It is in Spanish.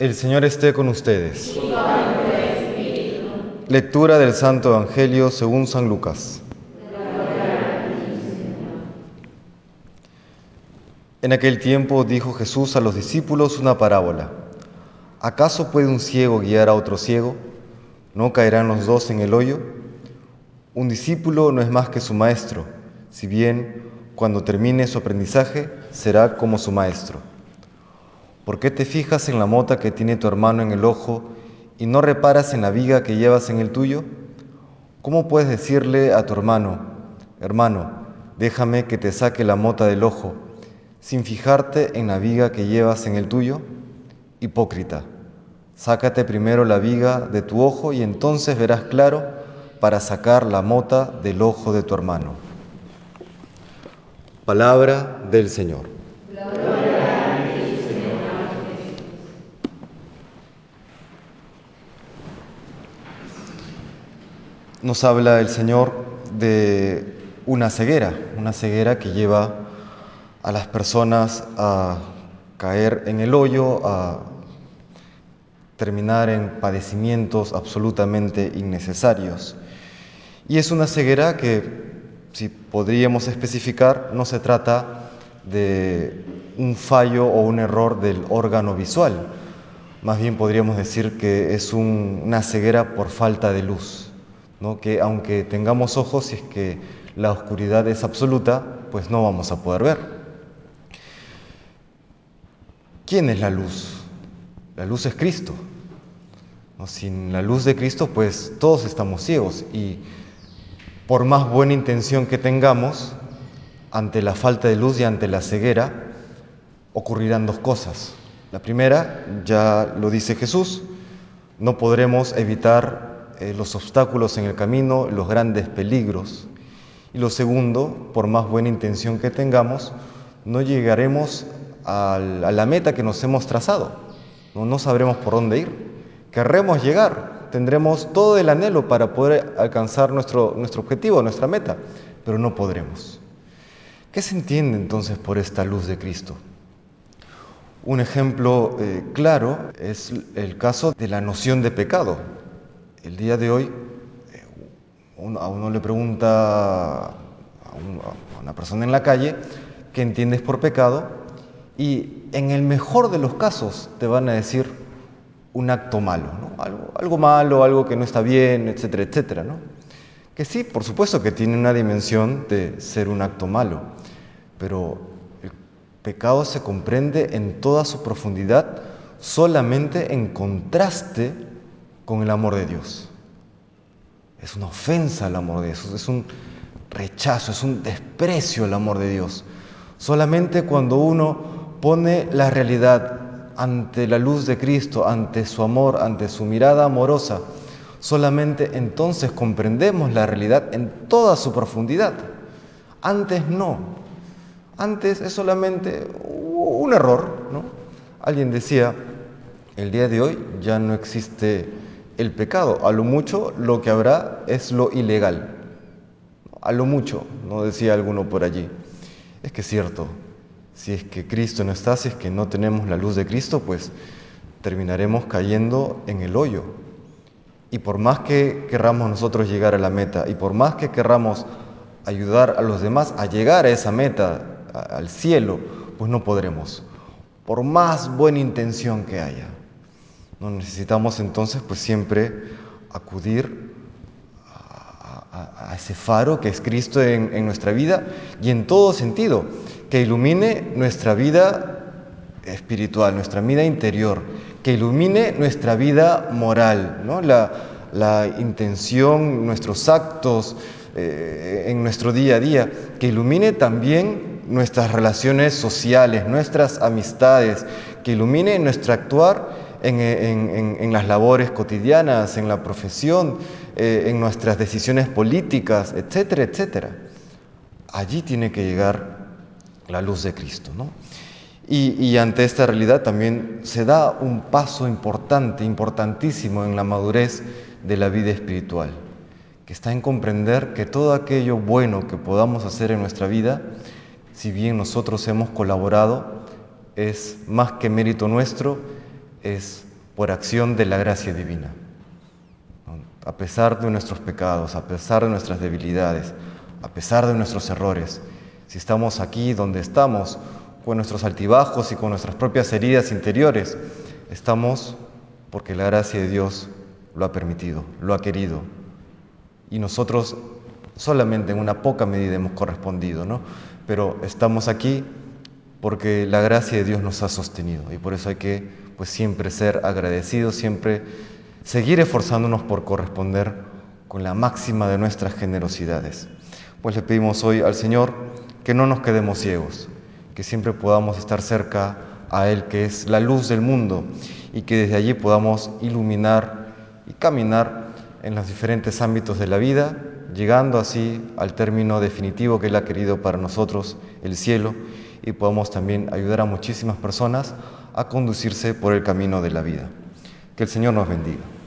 El Señor esté con ustedes. Lectura del Santo Evangelio según San Lucas. En aquel tiempo dijo Jesús a los discípulos una parábola. ¿Acaso puede un ciego guiar a otro ciego? ¿No caerán los dos en el hoyo? Un discípulo no es más que su maestro, si bien cuando termine su aprendizaje será como su maestro. ¿Por qué te fijas en la mota que tiene tu hermano en el ojo y no reparas en la viga que llevas en el tuyo? ¿Cómo puedes decirle a tu hermano, hermano, déjame que te saque la mota del ojo, sin fijarte en la viga que llevas en el tuyo? Hipócrita, sácate primero la viga de tu ojo y entonces verás claro para sacar la mota del ojo de tu hermano. Palabra del Señor. Nos habla el Señor de una ceguera, una ceguera que lleva a las personas a caer en el hoyo, a terminar en padecimientos absolutamente innecesarios. Y es una ceguera que, si podríamos especificar, no se trata de un fallo o un error del órgano visual, más bien podríamos decir que es una ceguera por falta de luz que aunque tengamos ojos, si es que la oscuridad es absoluta, pues no vamos a poder ver. ¿Quién es la luz? La luz es Cristo. Sin la luz de Cristo, pues todos estamos ciegos y por más buena intención que tengamos, ante la falta de luz y ante la ceguera, ocurrirán dos cosas. La primera, ya lo dice Jesús, no podremos evitar eh, los obstáculos en el camino, los grandes peligros. Y lo segundo, por más buena intención que tengamos, no llegaremos a la meta que nos hemos trazado. No, sabremos por dónde ir. Querremos llegar, tendremos todo el anhelo para poder alcanzar nuestro, nuestro objetivo, nuestra meta, pero no podremos. ¿Qué se entiende entonces por esta luz de Cristo? Un ejemplo eh, claro es el caso de la noción de pecado. El día de hoy eh, a uno le pregunta a, una persona en la calle qué entiendes por pecado y en el mejor de los casos te van a decir un acto malo, algo, malo, algo que no está bien, etcétera, etcétera. Que sí, por supuesto que tiene una dimensión de ser un acto malo, pero el pecado se comprende en toda su profundidad solamente en contraste con el amor de Dios. Es una ofensa al amor de Dios, es un rechazo, es un desprecio al amor de Dios. Solamente cuando uno pone la realidad ante la luz de Cristo, ante su amor, ante su mirada amorosa, solamente entonces comprendemos la realidad en toda su profundidad. Antes no. Antes es solamente un error, ¿no? Alguien decía, el día de hoy ya no existe el pecado. A lo mucho lo que habrá es lo ilegal. A lo mucho, no decía alguno por allí. Es que es cierto, si es que Cristo no está, si es que no tenemos la luz de Cristo, pues terminaremos cayendo en el hoyo. Y por más que querramos nosotros llegar a la meta, y por más que querramos ayudar a los demás a llegar a esa meta, al cielo, pues no podremos, por más buena intención que haya. No necesitamos entonces pues siempre acudir a, ese faro que es Cristo en, en nuestra vida y en todo sentido, que ilumine nuestra vida espiritual, nuestra vida interior, que ilumine nuestra vida moral, ¿no? la, la intención, nuestros actos eh, en nuestro día a día, que ilumine también nuestras relaciones sociales, nuestras amistades, que ilumine nuestro actuar en, las labores cotidianas, en la profesión, eh, en nuestras decisiones políticas, etcétera, etcétera. Allí tiene que llegar la luz de Cristo. ¿no? Y, y, ante esta realidad también se da un paso importante, importantísimo en la madurez de la vida espiritual, que está en comprender que todo aquello bueno que podamos hacer en nuestra vida, si bien nosotros hemos colaborado, es más que mérito nuestro, es por acción de la gracia divina. A pesar de nuestros pecados, a pesar de nuestras debilidades, a pesar de nuestros errores, si estamos aquí donde estamos, con nuestros altibajos y con nuestras propias heridas interiores, estamos porque la gracia de Dios lo ha permitido, lo ha querido. Y nosotros solamente en una poca medida hemos correspondido, ¿no? Pero estamos aquí porque la gracia de Dios nos ha sostenido y por eso hay que pues siempre ser agradecidos, siempre seguir esforzándonos por corresponder con la máxima de nuestras generosidades. Pues le pedimos hoy al Señor que no nos quedemos ciegos, que siempre podamos estar cerca a Él, que es la luz del mundo, y que desde allí podamos iluminar y caminar en los diferentes ámbitos de la vida, llegando así al término definitivo que Él ha querido para nosotros, el cielo, y podamos también ayudar a muchísimas personas a conducirse por el camino de la vida. Que el Señor nos bendiga.